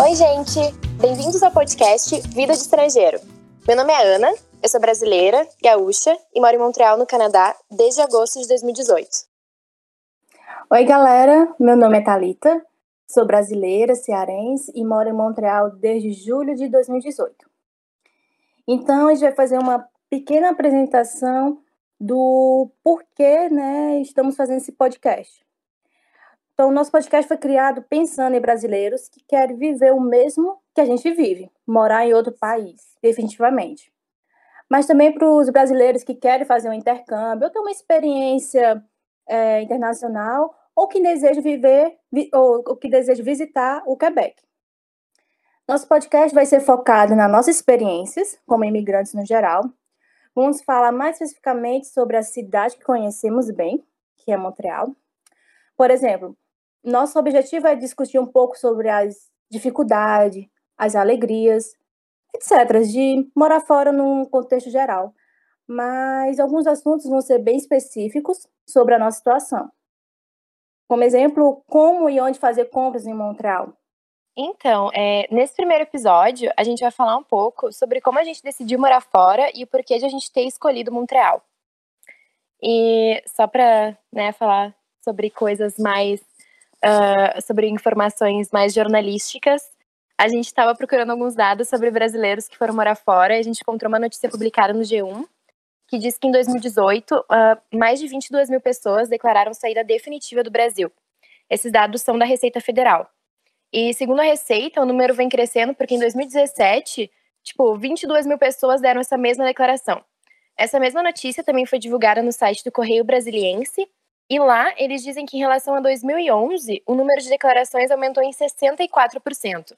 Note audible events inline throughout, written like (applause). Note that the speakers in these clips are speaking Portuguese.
Oi, gente! Bem-vindos ao podcast Vida de Estrangeiro. Meu nome é Ana, eu sou brasileira, gaúcha e moro em Montreal, no Canadá, desde agosto de 2018. Oi, galera! Meu nome é Talita, sou brasileira, cearense e moro em Montreal desde julho de 2018. Então, a gente vai fazer uma pequena apresentação do porquê né, estamos fazendo esse podcast. Então, nosso podcast foi criado pensando em brasileiros que querem viver o mesmo que a gente vive, morar em outro país, definitivamente. Mas também para os brasileiros que querem fazer um intercâmbio ou ter uma experiência é, internacional ou que desejam viver ou, ou que desejam visitar o Quebec. Nosso podcast vai ser focado nas nossas experiências como imigrantes no geral. Vamos falar mais especificamente sobre a cidade que conhecemos bem, que é Montreal. Por exemplo, nosso objetivo é discutir um pouco sobre as dificuldades, as alegrias, etc., de morar fora num contexto geral. Mas alguns assuntos vão ser bem específicos sobre a nossa situação. Como exemplo, como e onde fazer compras em Montreal. Então, é, nesse primeiro episódio, a gente vai falar um pouco sobre como a gente decidiu morar fora e o porquê de a gente ter escolhido Montreal. E só para né, falar sobre coisas mais uh, sobre informações mais jornalísticas, a gente estava procurando alguns dados sobre brasileiros que foram morar fora e a gente encontrou uma notícia publicada no G1 que diz que em 2018 uh, ah, mais de 22 mil pessoas declararam saída definitiva do Brasil. Esses dados são da Receita Federal. E segundo a Receita, o número vem crescendo porque em 2017, tipo, 22 mil pessoas deram essa mesma declaração. Essa mesma notícia também foi divulgada no site do Correio Brasiliense e lá, eles dizem que em relação a 2011, o número de declarações aumentou em 64%.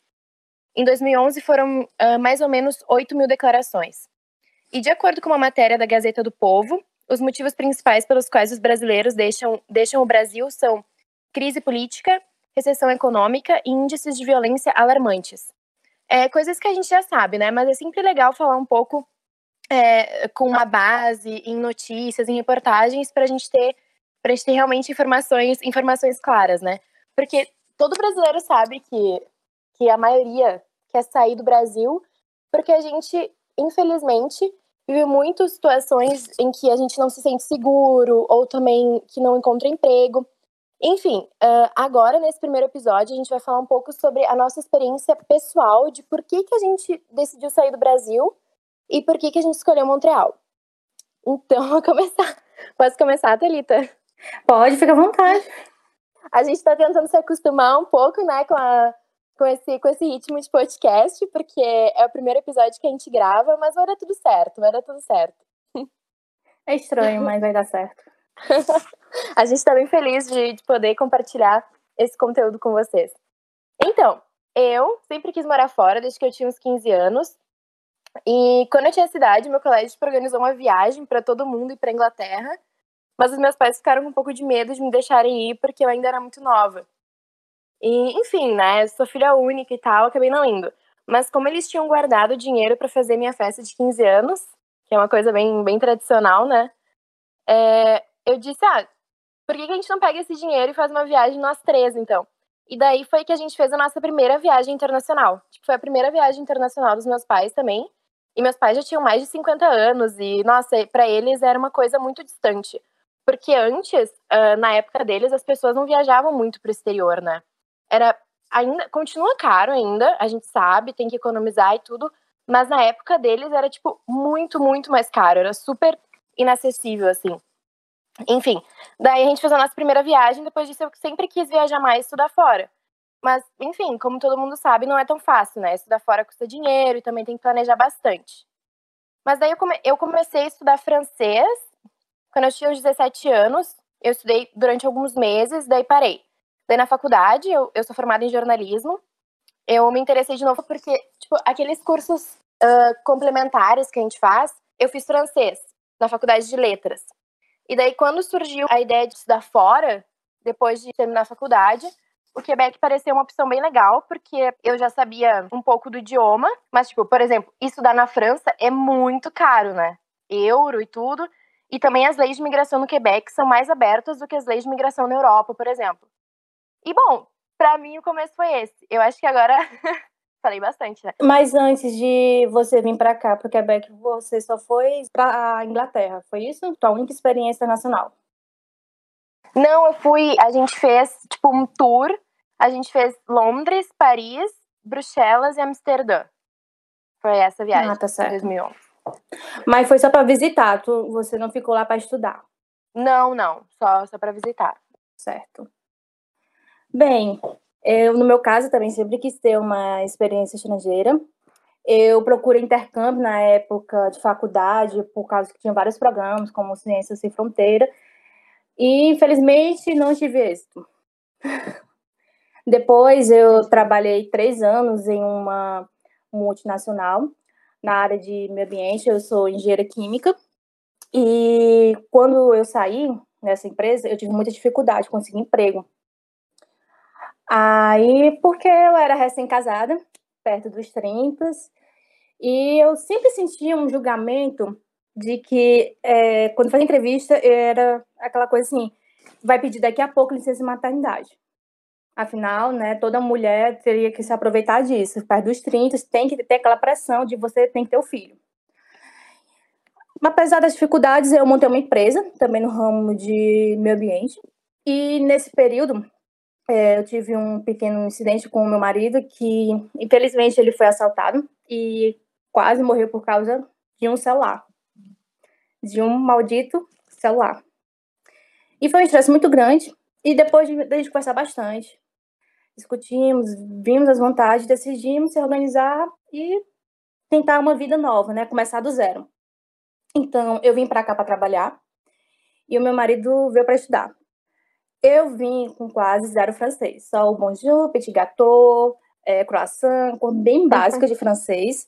Em 2011, foram uh, mais ou menos 8 mil declarações. E de acordo com uma matéria da Gazeta do Povo, os motivos principais pelos quais os brasileiros deixam, deixam o Brasil são crise política, recessão econômica e índices de violência alarmantes. É, coisas que a gente já sabe, né? Mas é sempre legal falar um pouco é, com uma base em notícias, em reportagens, para a gente ter para a gente ter realmente informações, informações claras, né? Porque todo brasileiro sabe que, que a maioria quer sair do Brasil, porque a gente, infelizmente, vive muitas situações em que a gente não se sente seguro, ou também que não encontra emprego. Enfim, agora, nesse primeiro episódio, a gente vai falar um pouco sobre a nossa experiência pessoal de por que, que a gente decidiu sair do Brasil e por que, que a gente escolheu Montreal. Então, (laughs) vou começar. Posso começar, Thalita? Pode, fica à vontade. A gente está tentando se acostumar um pouco, né, com, a, com, esse, com esse ritmo de podcast, porque é o primeiro episódio que a gente grava, mas vai dar tudo certo, vai dar tudo certo. É estranho, mas vai dar certo. (laughs) a gente está bem feliz de, de poder compartilhar esse conteúdo com vocês. Então, eu sempre quis morar fora desde que eu tinha uns 15 anos. E quando eu tinha cidade, meu colégio organizou uma viagem para todo mundo ir para Inglaterra. Mas os meus pais ficaram com um pouco de medo de me deixarem ir porque eu ainda era muito nova. E, enfim, né, sou filha única e tal, acabei não indo. Mas como eles tinham guardado dinheiro para fazer minha festa de 15 anos, que é uma coisa bem, bem tradicional, né? É, eu disse, ah, por que, que a gente não pega esse dinheiro e faz uma viagem nós três, então? E daí foi que a gente fez a nossa primeira viagem internacional. Tipo, foi a primeira viagem internacional dos meus pais também. E meus pais já tinham mais de 50 anos e, nossa, para eles era uma coisa muito distante. Porque antes, uh, na época deles, as pessoas não viajavam muito para o exterior, né? Era ainda continua caro ainda, a gente sabe, tem que economizar e tudo, mas na época deles era tipo muito, muito mais caro, era super inacessível assim. Enfim, daí a gente fez a nossa primeira viagem, depois disso eu sempre quis viajar mais e estudar fora. Mas, enfim, como todo mundo sabe, não é tão fácil, né? Estudar fora custa dinheiro e também tem que planejar bastante. Mas daí eu, come eu comecei a estudar francês quando eu tinha uns 17 anos, eu estudei durante alguns meses, daí parei. Daí na faculdade, eu, eu sou formada em jornalismo, eu me interessei de novo porque, tipo, aqueles cursos uh, complementares que a gente faz, eu fiz francês na faculdade de letras. E daí, quando surgiu a ideia de estudar fora, depois de terminar a faculdade, o Quebec pareceu uma opção bem legal, porque eu já sabia um pouco do idioma, mas, tipo, por exemplo, estudar na França é muito caro, né? Euro e tudo. E também as leis de migração no Quebec são mais abertas do que as leis de migração na Europa, por exemplo. E bom, para mim o começo foi esse. Eu acho que agora (laughs) falei bastante, né? Mas antes de você vir para cá, para o Quebec, você só foi para a Inglaterra, foi isso? Tua única experiência internacional? Não, eu fui. A gente fez, tipo, um tour. A gente fez Londres, Paris, Bruxelas e Amsterdã. Foi essa viagem. Ah, tá certo. 2011. Mas foi só para visitar, tu, você não ficou lá para estudar? Não, não. Só, só para visitar. Certo. Bem, eu, no meu caso, também sempre quis ter uma experiência estrangeira. Eu procurei intercâmbio na época de faculdade, por causa que tinha vários programas, como Ciências Sem Fronteira, e infelizmente não tive êxito. (laughs) Depois eu trabalhei três anos em uma multinacional na área de meio ambiente, eu sou engenheira química, e quando eu saí nessa empresa, eu tive muita dificuldade de conseguir emprego. Aí, porque eu era recém-casada, perto dos 30, e eu sempre sentia um julgamento de que, é, quando fazia entrevista, era aquela coisa assim, vai pedir daqui a pouco licença de maternidade. Afinal, né, toda mulher teria que se aproveitar disso. Perto dos 30, tem que ter aquela pressão de você tem que ter o filho. Apesar das dificuldades, eu montei uma empresa, também no ramo de meio ambiente. E nesse período, é, eu tive um pequeno incidente com o meu marido, que infelizmente ele foi assaltado e quase morreu por causa de um celular. De um maldito celular. E foi um estresse muito grande. E depois de, de a gente conversar bastante, discutimos, vimos as vantagens, decidimos se organizar e tentar uma vida nova, né? Começar do zero. Então, eu vim para cá para trabalhar e o meu marido veio para estudar. Eu vim com quase zero francês, só o bonjour, petit gâteau, é, croissant, cor bem básica de francês.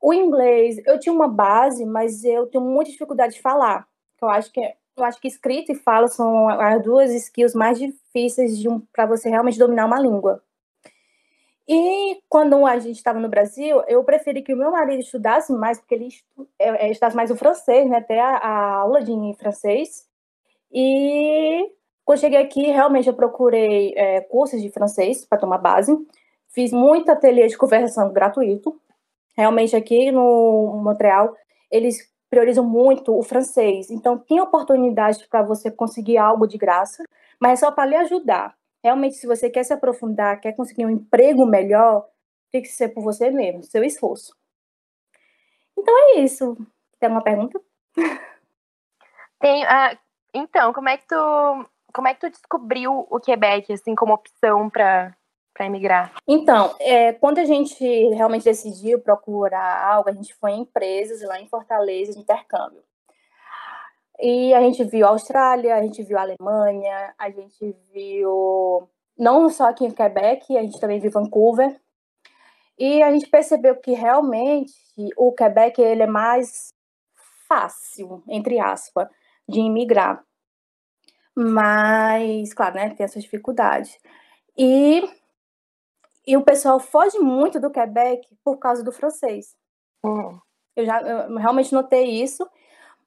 O inglês, eu tinha uma base, mas eu tenho muita dificuldade de falar. Eu acho que eu acho que escrita e fala são as duas skills mais difíceis um, para você realmente dominar uma língua. E quando a gente estava no Brasil, eu preferi que o meu marido estudasse mais, porque ele é, é, estudasse mais o francês, né? Até a, a aula de francês. E quando cheguei aqui, realmente eu procurei é, cursos de francês para tomar base. Fiz muito ateliê de conversação gratuito. Realmente aqui no Montreal, eles priorizam muito o francês. Então, tem oportunidade para você conseguir algo de graça, mas é só para lhe ajudar. Realmente, se você quer se aprofundar, quer conseguir um emprego melhor, tem que ser por você mesmo, seu esforço. Então é isso. Tem uma pergunta? (laughs) Tem. Uh, então, como é que tu como é que tu descobriu o Quebec assim como opção para para emigrar? Então, é, quando a gente realmente decidiu procurar algo, a gente foi em empresas lá em Fortaleza de intercâmbio. E a gente viu a Austrália, a gente viu a Alemanha, a gente viu não só aqui em Quebec, a gente também viu Vancouver. E a gente percebeu que realmente o Quebec ele é mais fácil, entre aspas, de imigrar. Mas, claro, né, tem essas dificuldades. E, e o pessoal foge muito do Quebec por causa do francês. Uhum. Eu já eu realmente notei isso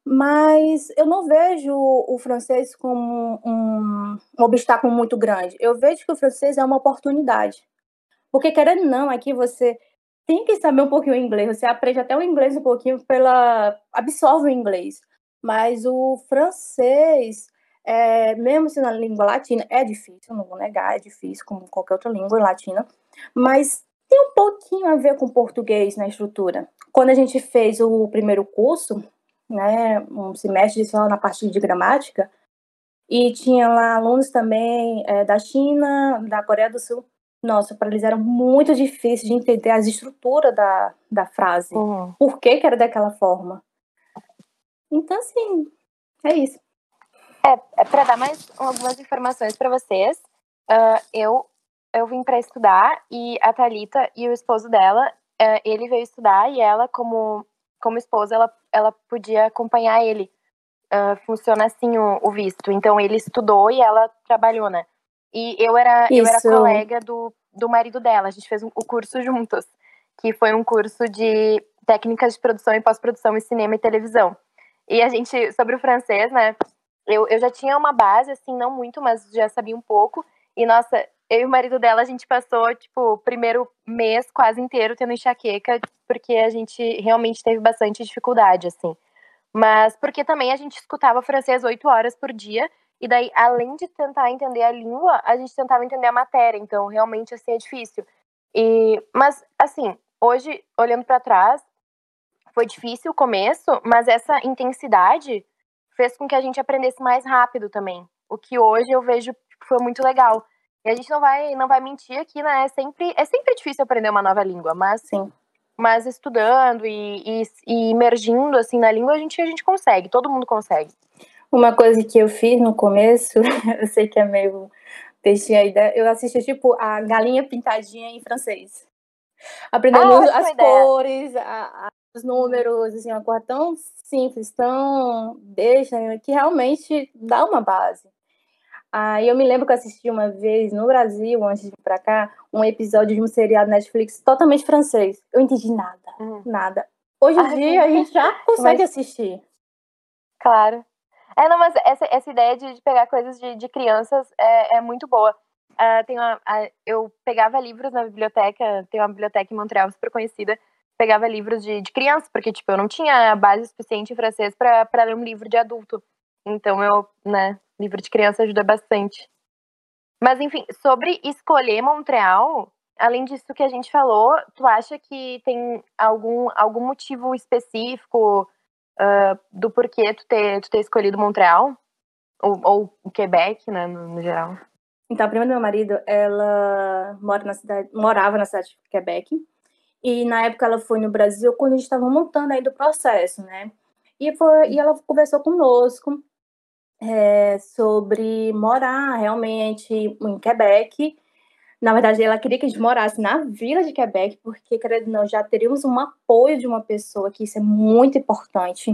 mas eu não vejo o francês como um, um, obstáculo muito grande. Eu vejo que o francês é uma oportunidade. Porque, querendo ou não, aqui você tem que saber um pouquinho o inglês, você aprende até o inglês um pouquinho pela. absorve o inglês. Mas o francês, é, mesmo sendo a língua latina, é difícil, não vou negar, é difícil, como qualquer outra língua latina, mas tem um pouquinho a ver com português na estrutura. Quando a gente fez o primeiro curso, né, um semestre só na parte de gramática, e tinha lá alunos também é, da China, da Coreia do Sul. Nossa, para eles era muito difícil de entender as estruturas da, da frase. Uhum. Por que, que era daquela forma? Então, assim, é isso. É, é para dar mais algumas informações para vocês, uh, eu, eu vim para estudar e a Talita e o esposo dela, uh, ele veio estudar e ela, como como esposa, ela, ela podia acompanhar ele. Uh, funciona assim o, o, visto. Então ele estudou e ela trabalhou, né? E eu era, eu era colega do, do marido dela. A gente fez um, o curso juntos, que foi um curso de técnicas de produção e pós-produção em cinema e televisão. E a gente, sobre o francês, né? Eu, eu já tinha uma base, assim, não muito, mas já sabia um pouco. E, nossa, eu e o marido dela, a gente passou, tipo, o primeiro mês quase inteiro tendo enxaqueca, porque a gente realmente teve bastante dificuldade, assim. Mas porque também a gente escutava francês oito horas por dia, e daí, além de tentar entender a língua, a gente tentava entender a matéria, então realmente, assim, é difícil. E, mas, assim, hoje, olhando para trás, foi difícil o começo, mas essa intensidade fez com que a gente aprendesse mais rápido também. O que hoje eu vejo que foi muito legal. E a gente não vai, não vai mentir aqui, né? É sempre, é sempre difícil aprender uma nova língua, mas sim. Mas estudando e, e, e imergindo assim na língua, a gente, a gente consegue, todo mundo consegue. Uma coisa que eu fiz no começo, (laughs) eu sei que é meio peixe a ideia, eu assisti tipo a galinha pintadinha em francês. Aprendendo ah, as cores, a, a, os números, assim, uma coisa tão simples, tão besta, que realmente dá uma base. Aí eu me lembro que eu assisti uma vez no Brasil, antes de vir pra cá, um episódio de um seriado Netflix totalmente francês. Eu entendi nada, uhum. nada. Hoje em dia a gente já consegue mas... assistir. Claro. É, não, mas essa, essa ideia de, de pegar coisas de, de crianças é, é muito boa. Uh, tem uma, uh, eu pegava livros na biblioteca, tem uma biblioteca em Montreal super conhecida, pegava livros de, de criança, porque, tipo, eu não tinha base suficiente em francês para ler um livro de adulto. Então, eu, né, livro de criança ajuda bastante. Mas, enfim, sobre escolher Montreal, além disso que a gente falou, tu acha que tem algum, algum motivo específico uh, do porquê tu ter, tu ter escolhido Montreal? Ou, ou o Quebec, né, no, no, geral? Então, a prima do meu marido, ela mora na cidade, morava na cidade de Quebec. E na época ela foi no Brasil quando a gente estava montando aí do processo, né? E, foi, e ela conversou conosco é, sobre morar realmente em Quebec. Na verdade, ela queria que a gente morasse na vila de Quebec, porque, querendo não, já teríamos um apoio de uma pessoa, que isso é muito importante.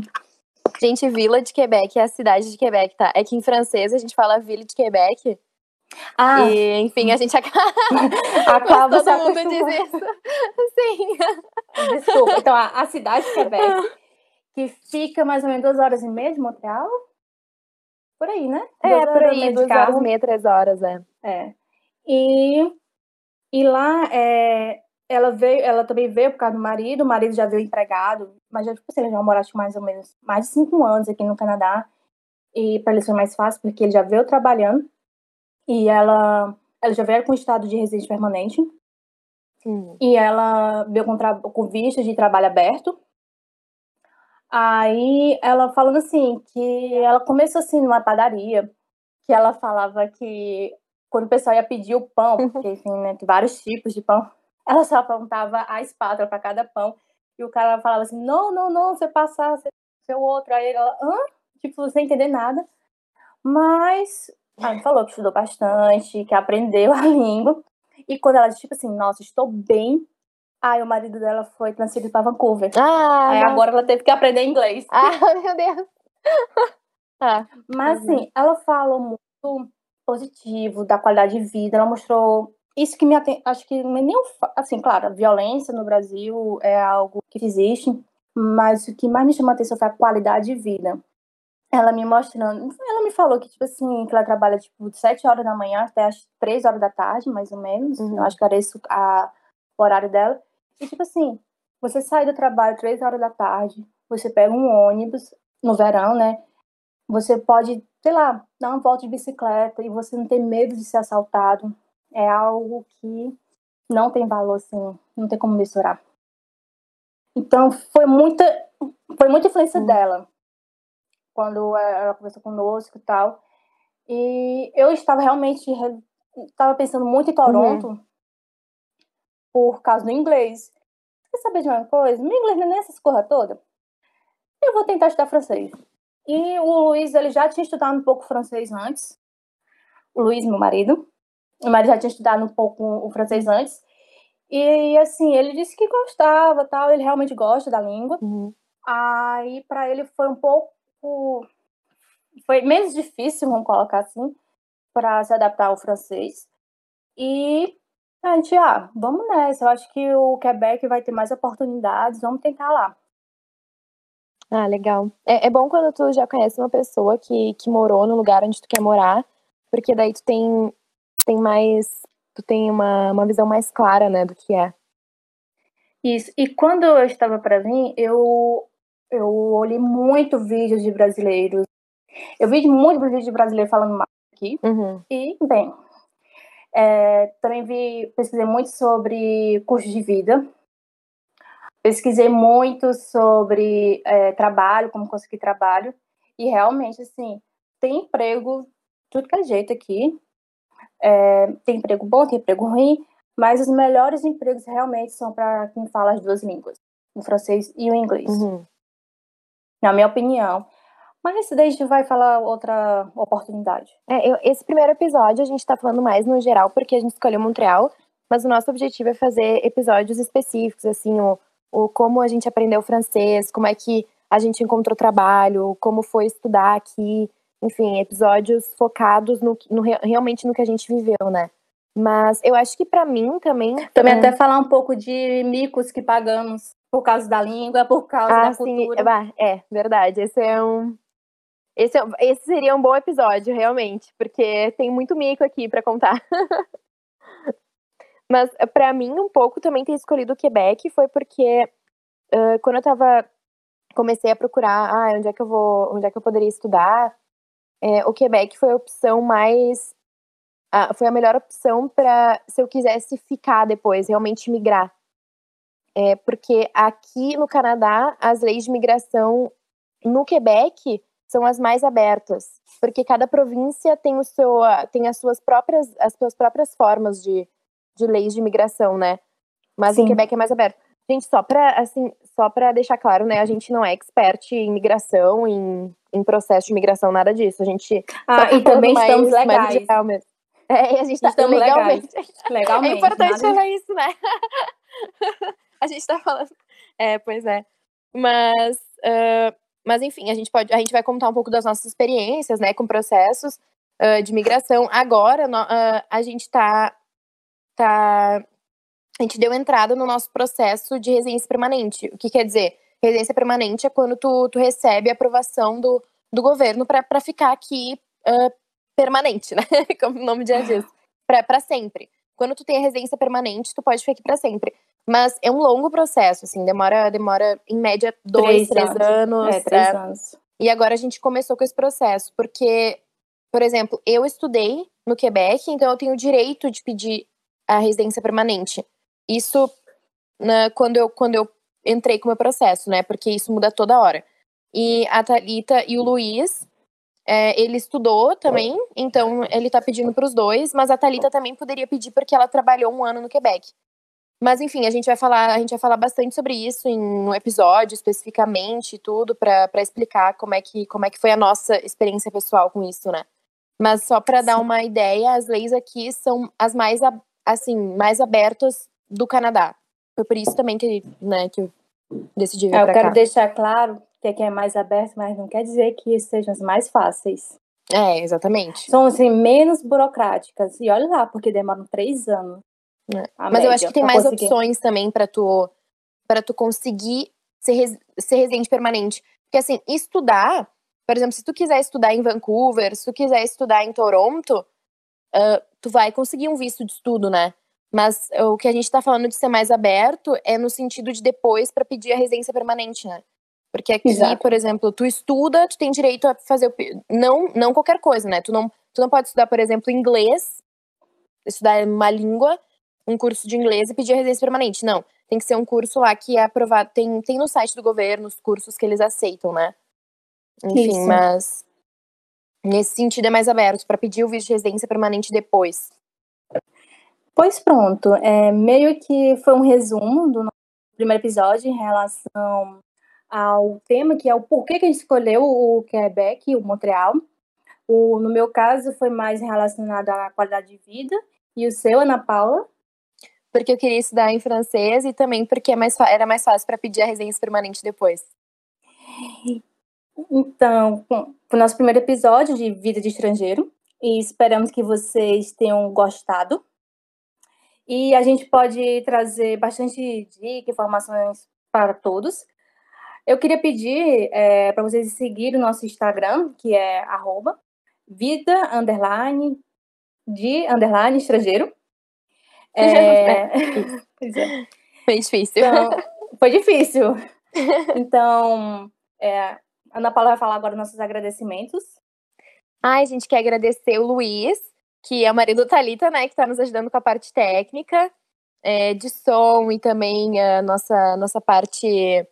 Gente, Vila de Quebec é a cidade de Quebec, tá? É que em francês a gente fala Vila de Quebec. Ah. E, enfim, a gente acaba. (laughs) acaba todo mundo diz isso. (laughs) Sim. Desculpa. Então, a, a cidade de Quebec, que fica mais ou menos duas horas e meia de Montreal, por aí, né? É, duas por aí, duas horas e meia, três horas, é. É. E, e lá, é, ela veio, ela também veio por causa do marido, o marido já veio empregado, mas já, tipo assim, ele já acho, mais ou menos mais de cinco anos aqui no Canadá. E para ele foi mais fácil, porque ele já veio trabalhando. E ela, ela já veio com estado de residente permanente. Sim. E ela veio com, com visto de trabalho aberto. Aí ela falando assim, que ela começou assim numa padaria, que ela falava que quando o pessoal ia pedir o pão, uhum. porque enfim, né, tem vários tipos de pão, (laughs) ela só apontava a espátula para cada pão. E o cara falava assim: não, não, não, você passar, você o outro. Aí ela, hã? Tipo, sem entender nada. Mas ela falou que estudou bastante, que aprendeu (laughs) a língua. E quando ela disse, tipo assim, nossa, estou bem Aí o marido dela foi transferido para Vancouver. Ah, Aí agora ela teve que aprender inglês. Ah, (laughs) meu Deus. ah, (laughs) Mas uhum. assim, ela falou muito positivo da qualidade de vida. Ela mostrou isso que me atende, acho que é nem assim, claro, a violência no Brasil é algo que existe, mas o que mais me chamou a atenção foi a qualidade de vida. Ela me mostrando, ela me falou que tipo assim, que ela trabalha tipo de 7 horas da manhã até as 3 horas da tarde, mais ou menos. Uhum. Eu acho que era esse a, o horário dela. E tipo assim, você sai do trabalho três horas da tarde, você pega um ônibus no verão, né? Você pode, sei lá, dar uma volta de bicicleta e você não tem medo de ser assaltado. É algo que não tem valor, assim, não tem como misturar. Então, foi muita, foi muita influência hum. dela quando ela conversou conosco e tal. E eu estava realmente, estava pensando muito em Toronto, uhum por causa do inglês. Quer saber de uma coisa? Meu inglês não é nessa escorra toda. Eu vou tentar estudar francês. E o Luiz, ele já tinha estudado um pouco francês antes. O Luiz, meu marido. O marido já tinha estudado um pouco o francês antes. E, assim, ele disse que gostava, tal. Ele realmente gosta da língua. Uhum. Aí, para ele foi um pouco... Foi menos difícil, vamos colocar assim, para se adaptar ao francês. E a gente, ah, vamos nessa. Eu acho que o Quebec vai ter mais oportunidades, vamos tentar lá. Ah, legal. É, é bom quando tu já conhece uma pessoa que, que morou no lugar onde tu quer morar, porque daí tu tem, tem mais tu tem uma, uma visão mais clara, né, do que é. Isso. E quando eu estava para vir, eu, eu olhei muito vídeos de brasileiros. Eu vi muito vídeos de brasileiros falando mais aqui. Uhum. E, bem, é, também vi, pesquisei muito sobre curso de vida. Pesquisei muito sobre é, trabalho, como conseguir trabalho. E realmente, assim, tem emprego tudo que é jeito aqui. É, tem emprego bom, tem emprego ruim, mas os melhores empregos realmente são para quem fala as duas línguas, o francês e o inglês. Uhum. Na minha opinião. Mas daí a gente vai falar outra oportunidade. É, eu, esse primeiro episódio a gente está falando mais no geral, porque a gente escolheu Montreal, mas o nosso objetivo é fazer episódios específicos, assim, o, o como a gente aprendeu francês, como é que a gente encontrou trabalho, como foi estudar aqui, enfim, episódios focados no, no, realmente no que a gente viveu, né? Mas eu acho que para mim também. Também é... até falar um pouco de micos que pagamos por causa da língua, por causa ah, da cultura. Sim, é, verdade. Esse é um. Esse, é esse seria um bom episódio, realmente, porque tem muito mico aqui para contar. (laughs) Mas para mim, um pouco também ter escolhido o Quebec foi porque uh, quando eu tava. Comecei a procurar, ah, onde é que eu vou, onde é que eu poderia estudar é, o Quebec foi a opção mais. A, foi a melhor opção para se eu quisesse ficar depois, realmente migrar. É, porque aqui no Canadá, as leis de migração no Quebec são as mais abertas, porque cada província tem o seu tem as suas próprias as suas próprias formas de, de leis de imigração, né? Mas Sim. o Quebec é mais aberto. Gente, só para assim, só para deixar claro, né, a gente não é expert em migração, em, em processo de migração, nada disso. A gente Ah, tá e também mais, estamos legais. Mais é, a gente tá estamos legalmente. legalmente. É importante falar isso, né? (laughs) a gente tá falando. É, pois é. Mas uh, mas enfim, a gente pode a gente vai contar um pouco das nossas experiências, né, com processos uh, de migração. Agora no, uh, a gente tá tá a gente deu entrada no nosso processo de residência permanente. O que quer dizer? Residência permanente é quando tu, tu recebe a aprovação do, do governo para ficar aqui uh, permanente, (laughs) né? Como o nome já diz. Para sempre. Quando tu tem a residência permanente, tu pode ficar aqui para sempre. Mas é um longo processo, assim, demora, demora em média dois, três, três anos. anos. É, três é. anos. E agora a gente começou com esse processo, porque, por exemplo, eu estudei no Quebec, então eu tenho o direito de pedir a residência permanente. Isso né, quando, eu, quando eu entrei com o meu processo, né? Porque isso muda toda hora. E a Thalita e o Luiz, é, ele estudou também, então ele tá pedindo para os dois, mas a Thalita também poderia pedir porque ela trabalhou um ano no Quebec. Mas enfim, a gente vai falar, a gente vai falar bastante sobre isso em um episódio especificamente e tudo para explicar como é que como é que foi a nossa experiência pessoal com isso, né? Mas só para dar uma ideia, as leis aqui são as mais assim, mais abertas do Canadá. Foi por isso também que, né, que eu decidi vir é, Eu quero cá. deixar claro que aqui é mais aberto, mas não quer dizer que sejam as mais fáceis. É, exatamente. São, assim, menos burocráticas. E olha lá, porque demoram três anos. É. Mas média, eu acho que tem mais conseguir. opções também para tu, para tu conseguir ser, res, ser residente permanente. Porque, assim, estudar, por exemplo, se tu quiser estudar em Vancouver, se tu quiser estudar em Toronto, uh, tu vai conseguir um visto de estudo, né? Mas o que a gente está falando de ser mais aberto é no sentido de depois para pedir a residência permanente, né? Porque aqui, Exato. por exemplo, tu estuda, tu tem direito a fazer não não qualquer coisa, né? Tu não tu não pode estudar, por exemplo, inglês, estudar uma língua, um curso de inglês e pedir a residência permanente. Não, tem que ser um curso lá que é aprovado, tem tem no site do governo os cursos que eles aceitam, né? Enfim, Isso. mas nesse sentido é mais aberto para pedir o visto de residência permanente depois. Pois pronto, é, meio que foi um resumo do nosso primeiro episódio em relação ao tema, que é o porquê que a gente escolheu o Quebec e o Montreal. O, no meu caso, foi mais relacionado à qualidade de vida. E o seu, Ana Paula? Porque eu queria estudar em francês e também porque é mais, era mais fácil para pedir a residência permanente depois. Então, o nosso primeiro episódio de Vida de Estrangeiro. E esperamos que vocês tenham gostado. E a gente pode trazer bastante dicas, informações para todos. Eu queria pedir é, para vocês seguirem o nosso Instagram, que é arroba vida underline de underline estrangeiro. É... (laughs) pois é. Foi difícil. Então, foi difícil. (laughs) Então, é, Ana Paula vai falar agora nossos agradecimentos. Ai, a gente quer agradecer o Luiz, que é o marido da Thalita, né, que está nos ajudando com a parte técnica, é, de som e também a nossa, nossa parte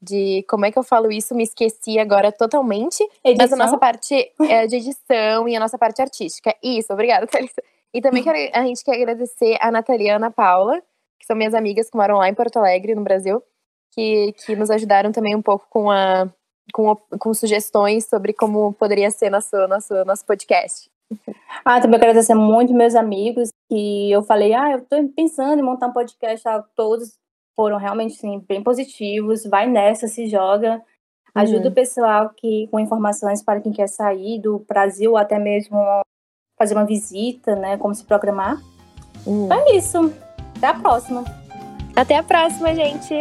de. Como é que eu falo isso? Me esqueci agora totalmente. Edição? Mas a nossa parte é, de edição e a nossa parte artística. Isso, obrigada, Thalita. E também quero, a gente quer agradecer a Natalia e a Ana Paula, que são minhas amigas que moram lá em Porto Alegre, no Brasil, que, que nos ajudaram também um pouco com, a, com, com sugestões sobre como poderia ser nosso, nosso, nosso podcast. Ah, também quero agradecer muito meus amigos, que eu falei, ah, eu tô pensando em montar um podcast, ah, todos foram realmente sim, bem positivos, vai nessa, se joga, ajuda uhum. o pessoal que com informações para quem quer sair do Brasil, até mesmo fazer uma visita, né, como se programar. Uhum. Então é isso. Até a próxima. Até a próxima, gente.